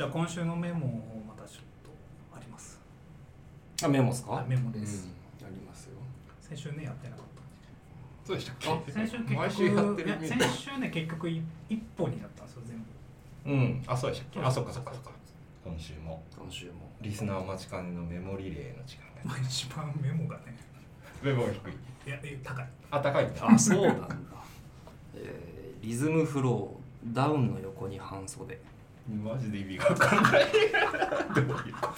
じゃあ今週のメモをまたちょっとあります。あメモですか？あメモうんです、ありますよ。先週ねやってなかっそうでしたたっけ？先週結局毎週やってるいやみたい先週ね結局い一本になったんですよ全部。うん。あそうでしたっけ？あそっかそっかそっか。今週も。今週も。リスナーお待ちかねのメモリレーの時間が。まあ一番メモがね。メモが低い。いやえ高い。あ高いあそうなんだ、えーリズムフローダウンの横に半袖マジで意味が分かんない。どういうこ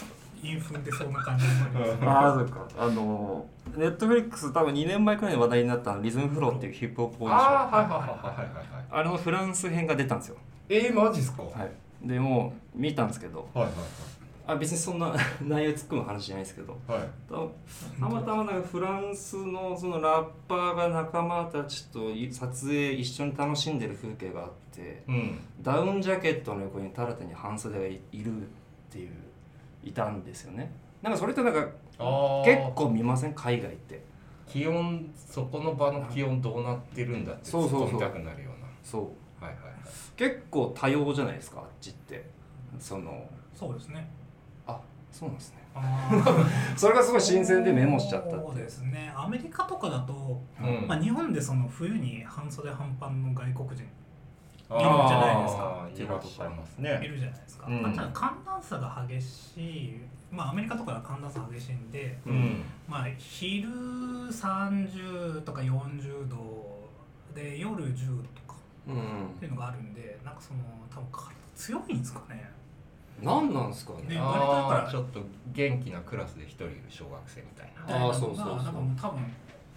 インフンでそんな感じになりますうんああそうか。あのネットフリックス多分2年前くらいに話題になったリズムフローっていうヒップホップとオーディションああはいはいはいはいはいはい。あれのフランス編が出たんですよ。えー、マジっすか、はい、はいでもう見たんですけど。はいあ別にそんな 内容突っ込む話じゃないですけど。はい。たまたまなんかフランスのそのラッパーが仲間たちと撮影一緒に楽しんでる風景があってうん。ダウンジャケットの横にタラタに半袖がいいるっていういたんですよね。なんかそれってなんか結構見ません？海外って。気温そこの場の気温どうなってるんだってそうそうそう。突っ込みたくなるようそう。なはいはいはい。結構多様じゃないですかあっちって。そのそうですね。あそうなんですね。それがすごい新鮮でメモしちゃったってそうですね。アメリカとかだと、うん。まあ、日本でその冬に半袖半パンの外国人いるじゃないですか。いらっしゃいますいねるじゃないですか、うん。まあ、ただ寒暖差が激しい。まあアメリカとかは寒暖差激しいんで、うん。まあ、昼30とか40度で夜10とかうん。っていうのがあるんでなんかその多分体強いんですかね。何なんですかね。ね割とだからあーちょっと元気なクラスで一人いる小学生みたいな。あーそうそうそう。なんかもう多分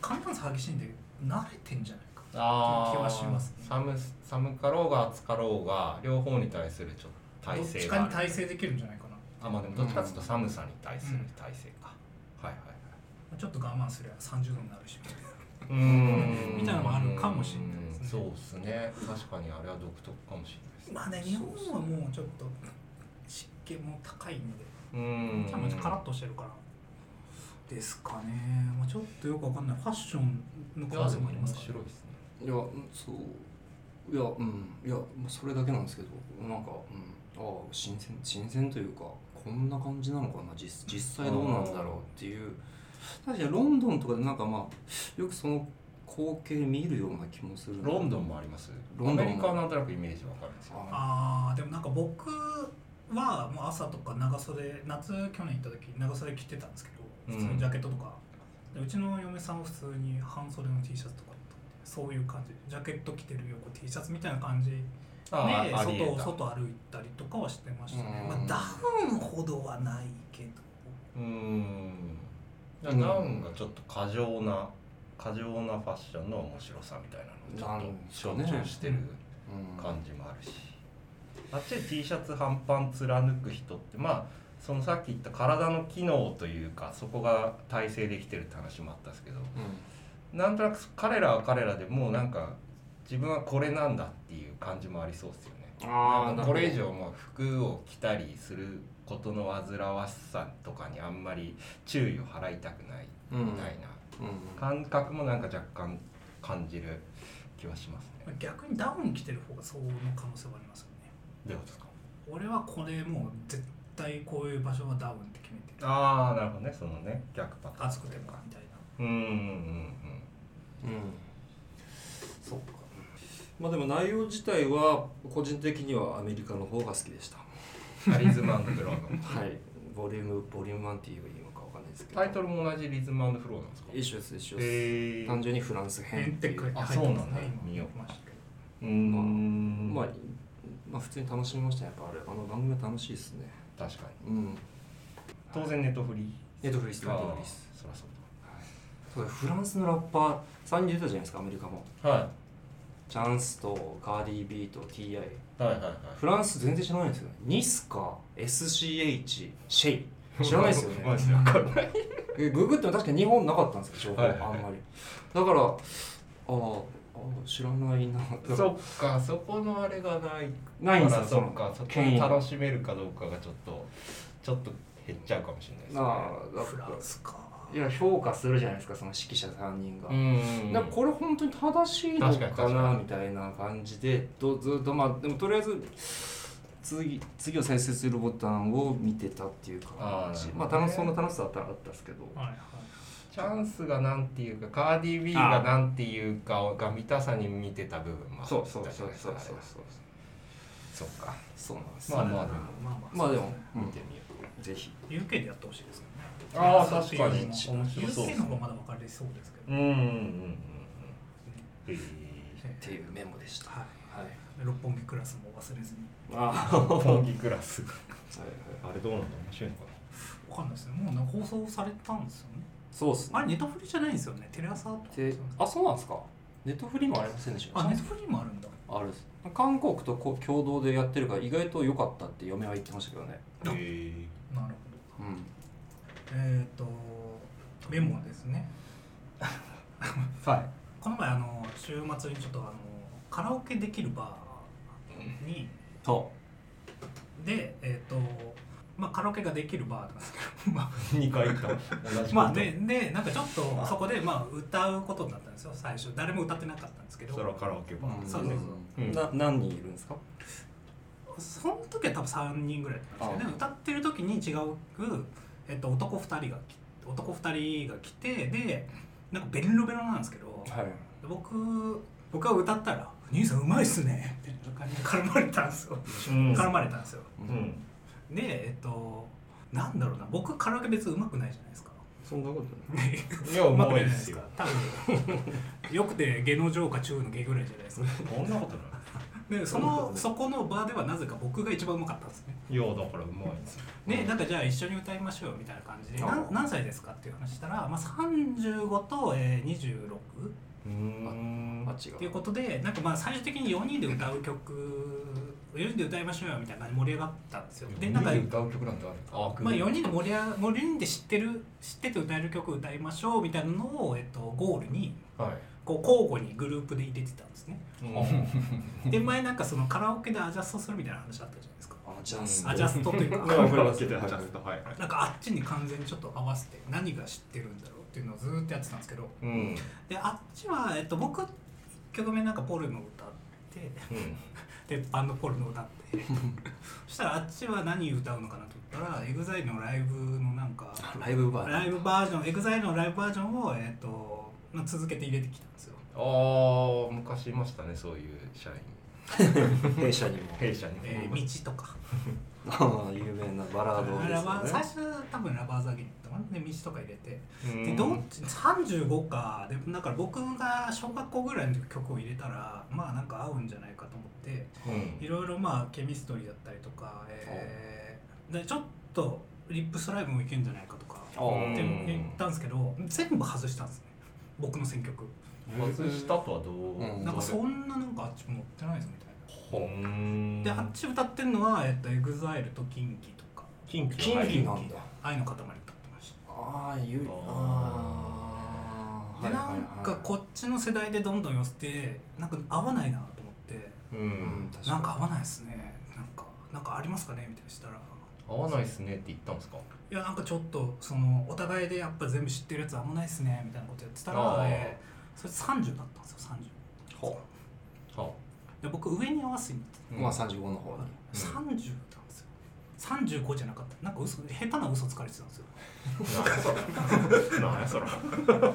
寒暖差激しいんで慣れてんじゃない？かあ気はしますね寒寒かろうが暑かろうが両方に対するちょっと体どっちかに耐性できるんじゃないかな。あまあでもどっちかっていうと寒さに対する体勢か、はいはいはい。ちょっと我慢すれば30度になるしうーん。みたいなのもあるかもしれないですね。そうですね。確かにあれは独特かもしれないですまあね日本はもうちょっと湿気も高いんでうーん。めちゃめちゃカラッとしてるからですかね、まあ、ちょっとよくわかんない。ファッションの可能性もありますから。面白いですねいやうんそう。いやうん。いやそれだけなんですけどなんか、うん、ああ新鮮新鮮というかこんな感じなのかな実実際どうなんだろうっていう。確かにロンドンとかでなんかまあよくその光景見るような気もするロンドンもあります。ロンドンも。アメリカはなんとなくイメージわかるんですよ。あーでもなんか僕はもう朝とか長袖夏去年行った時長袖着てたんですけど普通にジャケットとか、でうちの嫁さんは普通に半袖の T シャツとかそういう感じ。ジャケット着てる横 T シャツみたいな感じ。で外た。外歩いたりとかはしてましたね、うん。まあ、ダウンほどはないけど。うーん。ダうん。ウンがちょっと過剰な過剰なファッションの面白さみたいなのをちょっと象徴してるうん感じもあるし、あっちで T シャツ半パン貫く人ってまあそのさっき言った体の機能というかそこが体制できてるって話もあったんですけどなんとなく彼らは彼らでもうなんか自分はこれなんだっていう感じもありそうですよね。あこれ以上もう服を着たりすることの煩わしさとかにあんまり注意を払いたくないみたいな。うん。感覚もなんか若干感じる気はしますね。逆にダウン着てる方がその可能性はありますよね。どういうことですか？俺はこれもう絶対こういう場所はダウンって決めてる。ああなるほどね。そのね逆パターン。暑くてもみたいなうんうんうんうん。そうか。まあでも内容自体は個人的にはアメリカの方が好きでした。リズムフローの。はい。ボリュームボリューム1っていいのかわかんないですけど。タイトルも同じリズムフローなんですか？一緒です一緒です、単純にフランス編ってていう。書いてあそうなんだ。見よう見ましたけどうーん。まあ、まあ普通に楽しみました。やっぱあれあの番組は楽しいですね。確かに。うん。当然ネットフリーネットフリスネットフリあースそりゃそうフランスのラッパー3人出たじゃないですかアメリカも。だはチャンスとカーディー・ビーと TI いはいはいはい。フランス全然知らないんですよね。ニスカ SCH シェイ。知らないですよね。マジでわかんない。えググっても確かに日本なかったんですよ情報、はいはいはい。あんまり。だからあーあー知らないな。そっかそこのあれがない。ないんですよからそっかそこ権威。で楽しめるかどうかがちょっとちょっと減っちゃうかもしれないですね。なあだフランスかいや評価するじゃないですかその指揮者3人が、うんだからこれ本当に正しいの確かなみたいな感じでどずっとまあでもとりあえず次次を再生するボタンを見てたっていう感じ。まあ楽しその楽しさはあったあったんですけど。はいはい。チャンスがなんていうかカーディ・ビーがなんていうかが見たさに見てた部分もあったそうそうそうそうそうじゃないですかそうか。そうなんですまあまあでもまあまあ。まあでも見てみよぜひ。UK でやってほしいですねああ確かに。面白そう。UK の方がまだ分かりそうですけどううんうんうん。うん。っていうメモでした。はいはい。六本木クラスも忘れずに。あえ本気クラス。はいあれどうなんだ？面白いのかわかんないですね。もうなんか放送されたんですよね。そうっすね。あれネタフリじゃないんですよね。テレ朝とかであそうなんですか。ネットフリもありませんでしたあネタフリもあるんだ。あるっす。韓国とこ共同でやってるから意外と良かったって嫁は言ってましたけどね。なへえなるほど。うんえっ、とメモはですね。はい。この前あの週末にちょっとあのカラオケできるバーにそでえっ、とまあカラオケができるバーなんですけどまあ2回行った。まあででなんかちょっとそこでまあ歌うことになったんですよ最初。誰も歌ってなかったんですけど。それはカラオケバー。うん。そうそううん。な何人いるんですか？その時は多分3人ぐらいだったんですよ。ね歌ってる時に違う、えっと、男2人がき男2人が来てでなんかベロベロなんですけどはい。僕僕が歌ったら「兄さんうまいっすね」みたいな感じで絡まれたんですよ。うん。絡まれたんですよ。うん。でえっとなんだろうな。僕カラオケ別にうまくないじゃないですか。そんなことない。いやうまくないいですすか。多分。よくて下の上か中の下ぐらいじゃないですか。そんなことないでそのそこの場ではなぜか僕が一番うまかったんですね。いやだからうまいんですよ。でなんかじゃあ一緒に歌いましょうよみたいな感じで。何歳ですかっていう話したら、まあ、35と、えー、26うーん。あ違うっていうことでなんかまあ最終的に4人で歌う曲4人で歌いましょうよみたいな感じで盛り上がったんですよ。でなんか、歌う曲なんてあるあまあ、4人で盛り上が4人で知ってる知ってて歌える曲歌いましょうみたいなのを、えっと、ゴールにはいこう交互にグループで入れてたんですね。うで前なんかそのカラオケでアジャストするみたいな話あったじゃないですか。あジャスアジャストというか。なんかあっちに完全にちょっと合わせて何が知ってるんだろうっていうのをずーっとやってたんですけど。うん。であっちは、えっと、僕1曲目なんかポルノ歌ってうん。鉄板のポルノ歌って。そしたらあっちは何歌うのかなと思ったら EXILE のライブのなんかライブバーライブバージョン EXILE のライブバージョンを、えっとまあ続けて入れてきたんですよ。ああ昔いましたねそういう社員。弊社にも。弊社に。えー道とか。ああ有名なバラードですラバー最よね初多分ラバーザギンとかで道とか入れて。うん。でどっち35か。でだから僕が小学校ぐらいの曲を入れたらまあなんか合うんじゃないかと思って。うん。いろいろまあケミストリーだったりとか、えーでちょっとリップスライブもいけんじゃないかとかって言ったんですけど全部外したんです。ね僕の選曲。外したとはどう、うん。なんかそんななんかあっち持ってないぞみたいな。ほん。であっち歌ってるのは、えっと、EXILE と KINKI とか。キンキキンキなんだ。愛の塊歌ってましああゆああたでなんかこっちの世代でどんどん寄せてなんか合わないなと思って。ううんなんか合わないですね。なんかなんかありますかね？みたいなしたら合わないっすねって言ったんですか？いやなんかちょっとそのお互いでやっぱ全部知ってるやつあんまないっすねみたいなことやってたあら、ーえーそれ30だったんですよ30ほはで僕上に合わせに行ってうまあ35の方に。30だったんですよ。35じゃなかった。なんか嘘下手な嘘つかれてたんですよ。何やそれ何やそれだか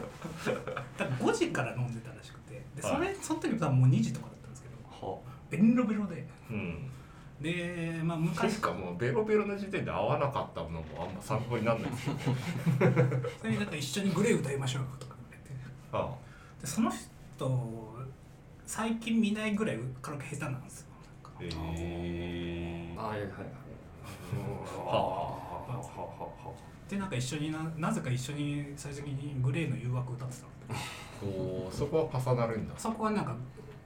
ら5時から飲んでたらしくて。でそれ、その時多分もう2時とかだったんですけどはベロベロで。うんでまあて昔かもうベロベロの時点で合わなかったのもあんま参考にならないですよ。そ れでなんか一緒にグレー歌いましょうとか言われて。あでその人最近見ないぐらいカラオケ下手なんですよなんか。ええあはいはいはい。はあはあ。はあはでなんか一緒にななぜか一緒に最終的にグレーの誘惑歌ってたの。おーそこは重なるんだ。そこはなんか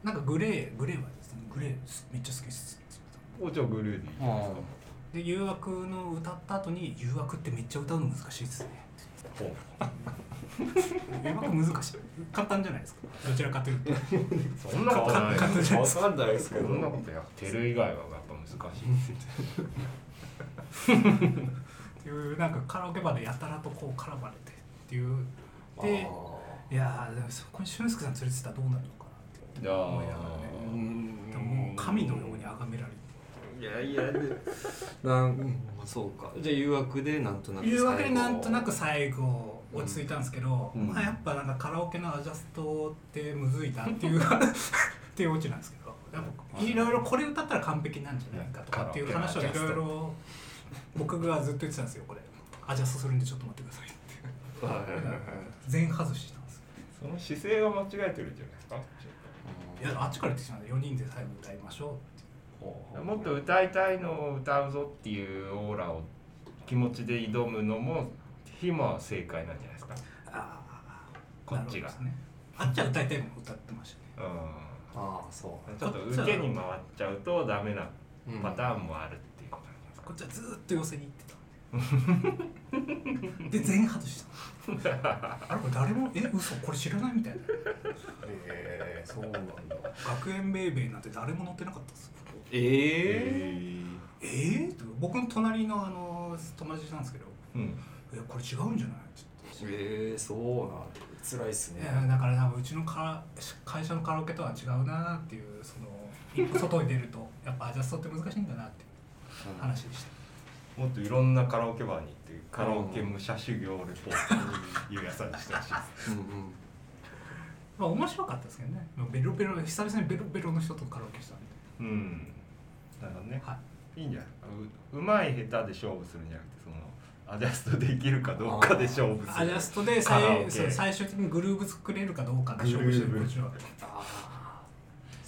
なんかグレーグレーはですねグレーめっちゃ好きですおじゃあグレーでいいじゃないですか？で誘惑の歌った後に誘惑ってめっちゃ歌うの難しいですねほう誘惑難しい。簡単じゃないですかどちらかというと。そんなことない。かかそわかんないですけんなことやってる以外はやっぱ難しい。っていうなんかカラオケバーでやたらとこう絡まれてっていう。でいやーでもそこに俊介さん連れてたらどうなるのかなって思いながらね。うんでももう神のようやいやでなんうん。そうか。じゃあ誘惑でなんとなく誘惑で最後なんとなく最後落ち着いたんですけど、うん。まあやっぱなんかカラオケのアジャストってむずいなっていう っていうオチなんですけどいろいろこれ歌ったら完璧なんじゃないかとかっていう話をいろいろ僕がずっと言ってたんですよ。これアジャストするんでちょっと待ってくださいって。はいはいはいはい。全外しなんですよ。その姿勢が間違えてるんじゃないですか？いやあっちから言ってきたんで4人で最後歌いましょうって。ほうもっと歌いたいのを歌うぞっていうオーラを気持ちで挑むのも今は正解なんじゃないですか？あこっちが。ね。あっちは歌いたいのを歌ってましたね。うああそう。んちょっと受けに回っちゃうとダメなうんパターンもあるっていうことなんですか？こっちはずーっと寄せに行ってた。んでで全外した。の あれこれ誰もえ嘘これ知らないみたいな。へえそうなんだ。学園ベイベーなんて誰も乗ってなかったですえええー、って僕の隣のあの友達なんですけどうん「えこれ違うんじゃない?」って。言って。ええそうなんだ。辛いっすね。だから多分うちのか会社のカラオケとは違うなっていうその一歩外に出ると やっぱアジャストって難しいんだなっていう話でした。もっといろんなカラオケバーに行ってカラオケ武者修行レポートゆうやさんにしてほしいです。うんうん。まあ面白かったですけどね。まあベロベロ久々にベロベロの人とカラオケしたんでうんなるほどね。はい。いいんじゃない？ううまい下手で勝負するんじゃなくてそのアジャストできるかどうかで勝負する。アジャストで最最終的にグルーブ作れるかどうかで勝負してるグルーブ。こっちはあ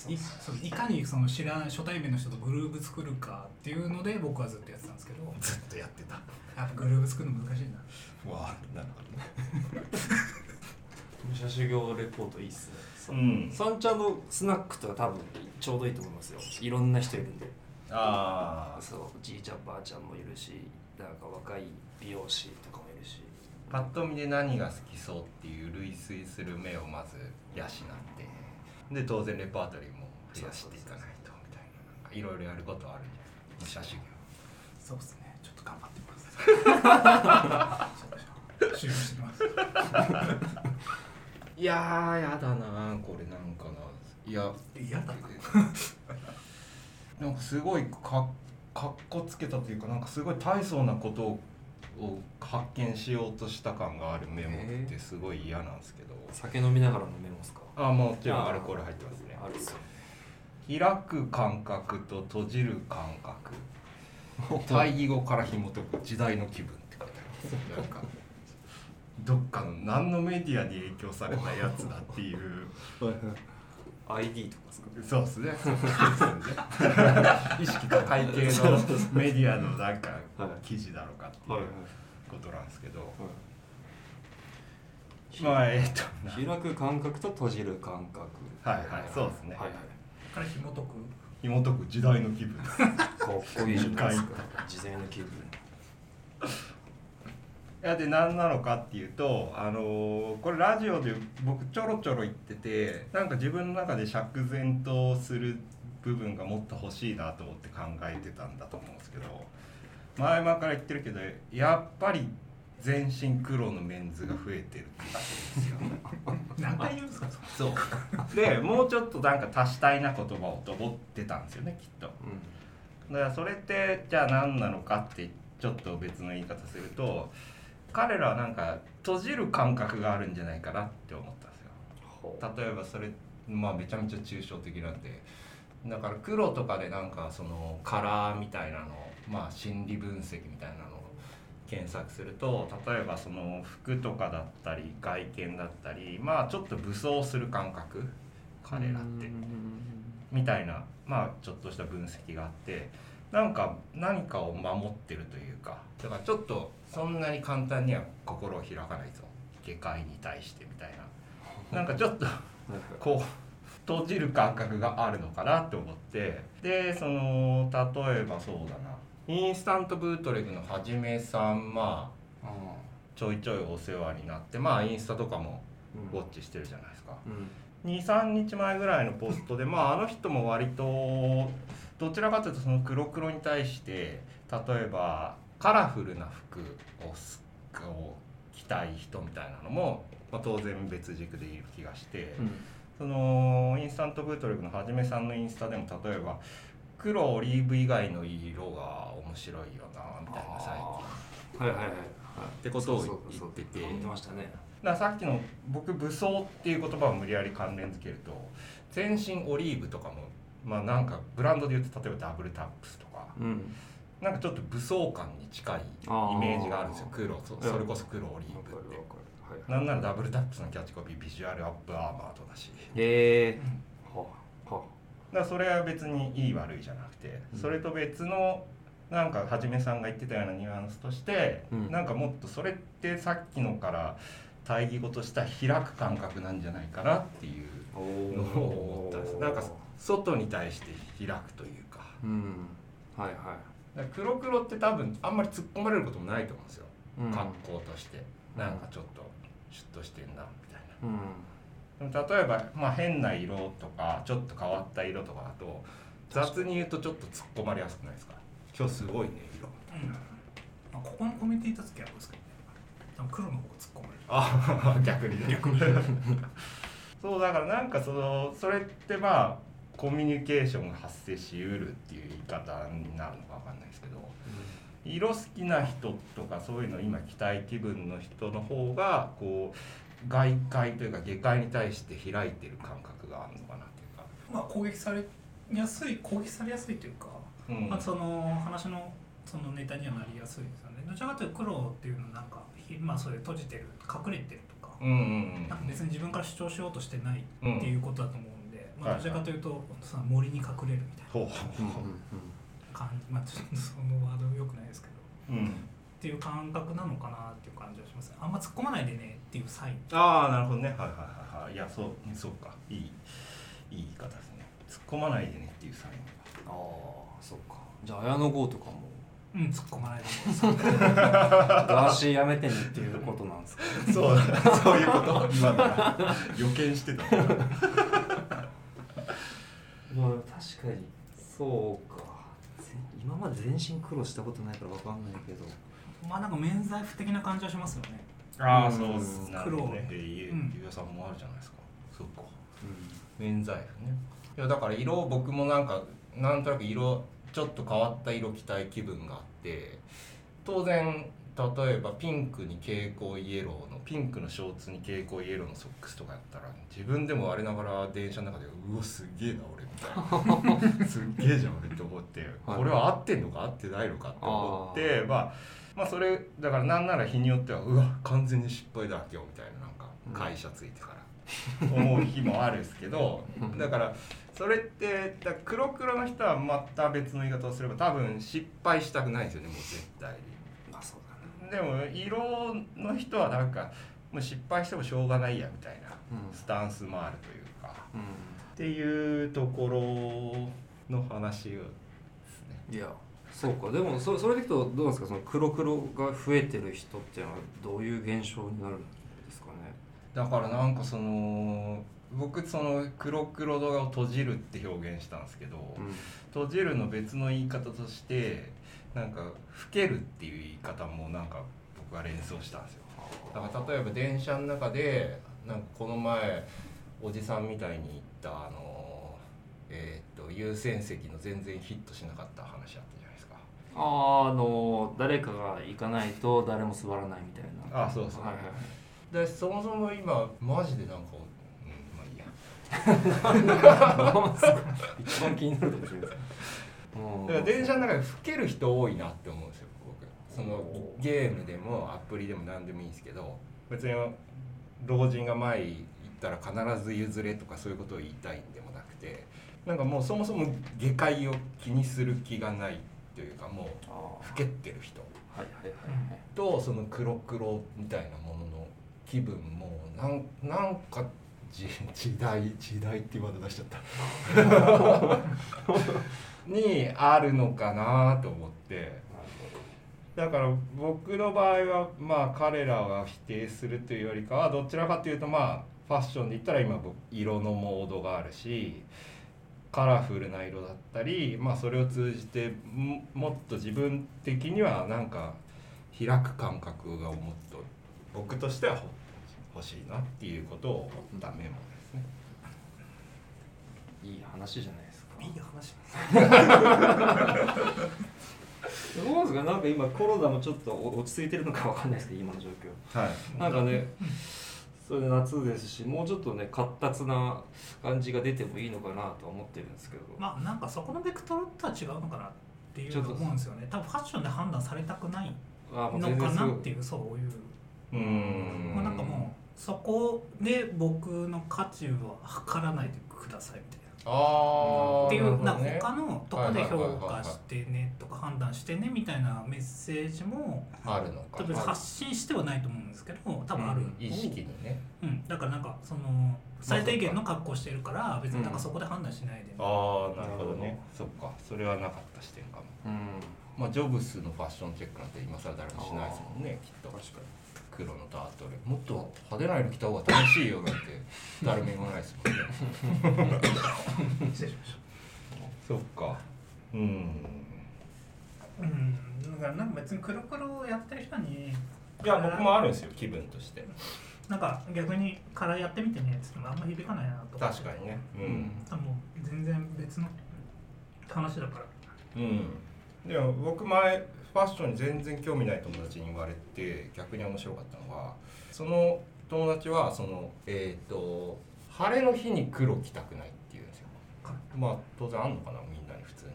あいそういかにその知らない初対面の人とグルーブ作るかっていうので僕はずっとやってたんですけど。ずっとやってた。やっぱグルーブ作るの難しいな。わあなるほどね。武者修行レポートいいっすね。うん。さんちゃんのスナックとか多分ちょうどいいと思いますよ。いろんな人いるんでああそうじいちゃんばあちゃんもいるしなんか若い美容師とかもいるし。パッと見で何が好きそうっていう類推する目をまず養って。で当然レパートリーも増やしていかないとみたいな。なんかいろいろやることあるんじゃない武者修行そうですね。ちょっと頑張ってます修行してます。いやーやだなこれなんかな。いや。嫌だ ななんかすごいかかっこつけたというかなんかすごい大層なことをを発見しようとした感があるメモってすごい嫌なんですけど、酒飲みながらのメモっすか？あもちろんアルコール入ってますね。あるっすよ。開く感覚と閉じる感覚。対義語から紐解く時代の気分って書いてあります。なんかどっかの何のメディアに影響されたやつだっていう ID とかですかそうですね。意識高い系のメディアのなんかはい。記事だろうかっていうことなんですけど、まあえっと開く感覚と閉じる感覚。はいはいそうですね。はいはい。から紐解く？紐解く時代の気分。か っこいいじゃないですか。時代の気分いやで何なのかっていうと、あのーこれラジオで僕ちょろちょろ言っててなんか自分の中で釈然とする部分がもっと欲しいなと思って考えてたんだと思うんですけど前々から言ってるけどやっぱり全身黒のメンズが増えてるってですよ。何回言うんですかそうでもうちょっとなんか足したいな言葉をと思ってたんですよねきっと。うだからそれってじゃあ何なのかってちょっと別の言い方すると彼らはなんか閉じる感覚があるんじゃないかなって思ったんですよ。ほ例えばそれまあめちゃめちゃ抽象的なんでだから黒とかでなんかそのカラーみたいなのまあ心理分析みたいなのを検索すると例えばその服とかだったり外見だったりまあちょっと武装する感覚彼らってみたいなまあちょっとした分析があってなんか何かを守ってるというかだからちょっとそんなに簡単には心を開かないぞ。下界に対してみたいな。なんかちょっと こう閉じる感覚があるのかなって思って。でその例えばそうだな。インスタントブートレグのはじめさんまあちょいちょいお世話になってまあインスタとかもウォッチしてるじゃないですか。うん。23日前ぐらいのポストでまああの人も割とどちらかというとその黒黒に対して例えばカラフルな服をすを着たい人みたいなのも、まあ、当然別軸でいる気がして、うん。そのインスタントブートレグのはじめさんのインスタでも例えば黒オリーブ以外の色が面白いよなみたいな最近。はいはいはいってことを言ってて。言ってましたね。だからさっきの僕武装っていう言葉を無理やり関連づけると全身オリーブとかもまあなんかブランドで言うと例えばダブルタップスとか。うん。なんかちょっと武装感に近いイメージがあるんですよ。黒それこそ黒オリーブって。はい。なんならダブルタップスのキャッチコピービジュアルアップアーマーとだし。へえはあはだそれは別にいい悪いじゃなくてうん。それと別のなんかはじめさんが言ってたようなニュアンスとして、うん。なんかもっとそれってさっきのから対義語とした開く感覚なんじゃないかなっていうのを思ったんです。なんか外に対して開くというか。うん。はいはだから黒黒って多分あんまり突っ込まれることもないと思うんですよ、いうん。格好として。なんかちょっとシュッとしてんなみたいな。うん。でも例えば、まあ、変な色とかちょっと変わった色とかだと雑に言うとちょっと突っ込まれやすくないですか？今日すごいね色。うん。まあ、ここのコミュニティいた時はどうですかね。多分黒の方が突っ込まれる。あ 逆にね。逆に。そうだからなんかそのそれってまあコミュニケーションが発生しうるっていう言い方になるのかわかんないですけど色好きな人とかそういうの今期待気分の人の方がこう外界というか下界に対して開いてる感覚があるのかなっていうか。まあ攻撃されやすい攻撃されやすいというか、うん。まあ、その話のそのネタにはなりやすいですよね。どちらかというと黒っていうのはなんかひまあそれ閉じてる隠れてるとか、うんうんなんか別に自分から主張しようとしてないうんっていうことだと思うんで、まあ、はいどちらかというとその森に隠れるみたいな感じ。まあちょっとそのワードよくないですけど。うん。っていう感覚なのかなっていう感じはしますあんま突っ込まないでねっていうサイン。ああなるほどね。はいはいはいはい。いやそうそうか。いいいい言い方ですね。突っ込まないでねっていうサイン。ああそっか。じゃあ綾野剛とかも。うん突っ込まないでね。ガーシーやめてねっていうことなんですかそうそういうこと。今のが予見してた まあ確かに。そうか。ぜ今まで全身苦労したことないからわかんないけど。まあなんか免罪符的な感じはしますよね。ああそうなるほどね黒ゆうんゆうやさんもあるじゃないですか。そうか。う免罪符ね。いやだから色僕もなんかなんとなく色ちょっと変わった色着たい気分があって当然例えばピンクに蛍光イエローのピンクのショーツに蛍光イエローのソックスとかやったら自分でも我ながら電車の中でうわすげえな俺みたいな。すっげえじゃん俺って思ってはい。これは合ってんのか合ってないのかって思ってまあまあそれだからなんなら日によってはうわ完全に失敗だ今日みたいななんか会社ついてから。思う日もあるんですけどうん。だからそれってだ黒黒の人はまた別の言い方をすれば多分失敗したくないんですよねもう絶対に。でも色の人はなんかもう失敗してもしょうがないやみたいなうん。スタンスもあるというか。うっていうところの話をですね。んいやそうか。でもそそれでいくとどうなんですか？その黒黒が増えてる人っていうのはどういう現象になるんですかね？だからなんかその僕その黒黒動画を閉じるって表現したんですけど、うん。閉じるの別の言い方としてなんか老けるっていう言い方もなんか僕は連想したんですよ。だから例えば電車の中でなんかこの前おじさんみたいに言ったあのえーっと優先席の全然ヒットしなかった話あったじゃないですか。あーあの誰かが行かないと誰も座らないみたいな。あそうそう。はいはいでそもそも今マジでなんかうんまあいいや。一番気になるかもしれないですうんだから電車の中で老ける人多いなって思うんですよ僕。そのゲームでもアプリでも何でもいいんですけど別に老人が前行ったら必ず譲れとかそういうことを言いたいんでもなくてなんかもうそもそも下界を気にする気がないというかもうあ老ーけてる人。とその黒黒みたいなものの気分もなんなんか時時代時代ってワード出しちゃった にあるのかなと思って。だから僕の場合はまあ彼らが否定するというよりかはどちらかというとまあファッションで言ったら今僕色のモードがあるしカラフルな色だったりまあそれを通じてももっと自分的にはなんか開く感覚がもっと僕としてはほ欲しいなっていうことを思ったメモですね。いい話じゃないいい話どうなんですかなんか今コロナもちょっと落ち着いてるのかわかんないですけど今の状況。はい。なんかねそれで夏ですしもうちょっとね活発な感じが出てもいいのかなとは思ってるんですけど、まあなんかそこのベクトルとは違うのかなっていうと思うんですよね多分ファッションで判断されたくないあもうのかないっていう。そういう。うーん。まあなんかもうそこで僕の価値は測らないでくださいみたいなっていうなんかね他のとこで評価してねとか判断してねみたいなメッセージもあるのか。発信してはないと思うんですけど多分ある、うん。意識にね。うん、だからなんかその最低限の格好してるから別になんかそこで判断しないで、ああなるほどね。そっか。それはなかった視点かも。うん。まあジョブスのファッションチェックなんて今更誰もしないですもんねきっと。確か黒のダートでもっと派手な色着た方が楽しいよなんて 誰も言わないですもんね。失礼しましそっか。うん。たうん。だからなんか別に黒黒をやってる人にいや僕もあるんですよ気分として。なんか逆にカラーやってみてねっつってもあんま響かないなと確かにね。うにん、多分もう全然別の話だから。うん、でも僕前ファッションに全然興味ない友達に言われて逆に面白かったのはその友達はそのえっ、と晴れの日に黒着たくないって言うんですよ。まあ当然あんのかなみんなに普通に。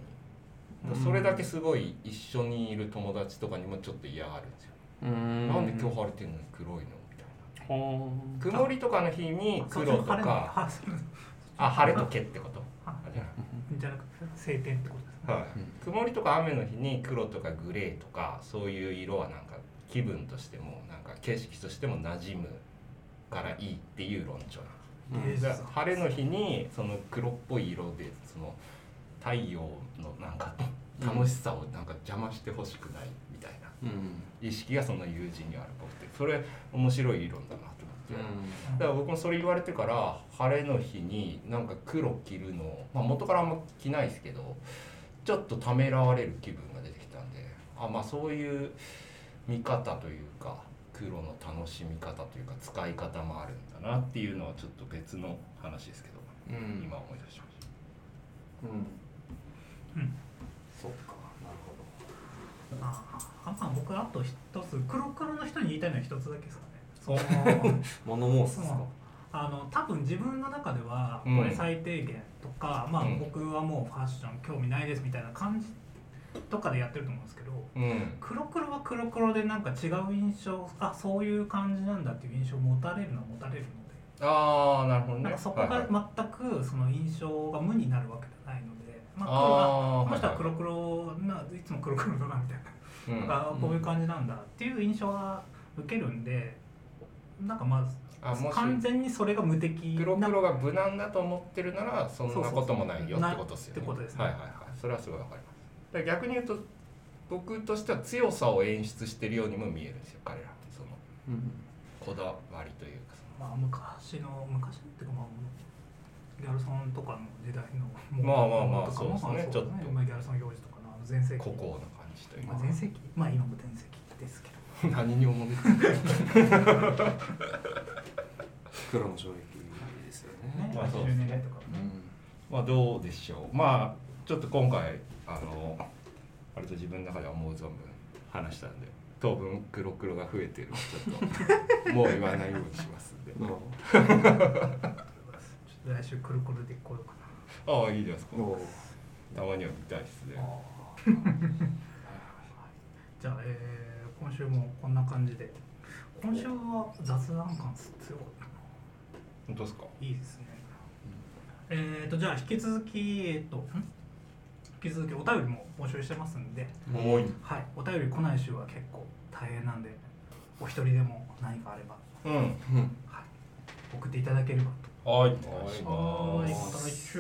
それだけすごい一緒にいる友達とかにもちょっと嫌がるんですよ、うん。なんで今日晴れてんのに黒いのみたいな。ほ曇りとかの日に黒とかあ晴れとけってこと？じゃなくて晴天ってこと？はい、曇りとか雨の日に黒とかグレーとかそういう色はなんか気分としてもなんか景色としても馴染むからいいっていう論調なん。ですうん晴れの日にその黒っぽい色でその太陽のなんか楽しさをなんか邪魔してほしくないみたいな。うん。意識がその友人にあるっぽくてそれ面白い理論だなと思って。うだから僕もそれ言われてから晴れの日になんか黒着るの、まあ、元からあんま着ないですけどちょっとためらわれる気分が出てきたんであまあそういう見方というか黒の楽しみ方というか使い方もあるんだなっていうのはちょっと別の話ですけど、ん。今思い出しましうん。うん。そっか。なるほど。ああまあ僕あと一つ黒黒の人に言いたいのは一つだけですかね。その 物申すですか？あの多分自分の中ではうん。これ最低限とか、まあうん。僕はもうファッション興味ないですみたいな感じとかでやってると思うんですけどたうん。黒黒は黒黒でなんか違う印象あそういう感じなんだっていう印象を持たれるのは持たれるので。ああなるほどね。なんかそこが全くその印象が無になるわけじゃないので、まあ、黒あーはこの人ははい黒黒ないつも黒黒だなみたいな。うん。なんかこういう感じなんだっていう印象が受けるんでなんかまずあもし完全にそれが無敵な黒黒が無難だと思ってるならそんなこともないよってことですよね。ってことですね。はいはいはい。それはすごいわかります。だ逆に言うと僕としては強さを演出してるようにも見えるんですよ彼らって。そのうんこだわりというか。そまあ昔の昔のっていうかまあギャルソンとかの時代のまあまあまあそうですね。まあちょっと。まあギャルソン行事とかの全盛期。の孤高な感じというまあか全盛期。まあ今も全盛期ですけど。何にもめて 黒の衝撃ですよね。ねまあそう。ですね80年代とか。もねまあどうでしょう。まあちょっと今回あの割と自分の中では思う存分話したんで当分黒黒が増えてる。ちょっともう言わないようにしますんで。来週くるくるでこようかああいいじゃないですか。たまには見たいですね。なじゃあ、えー今週もこんな感じで。今週は雑談感強かった。な本当ですか？いいですね。えっ、とじゃあ引き続きえっ、とん？引き続きお便りも募集してますんで、多い。はい、お便り来ない週は結構大変なんで、お一人でも何かあれば、うん。うんはい、送っていただければはい。おと。願いしはーい、まます。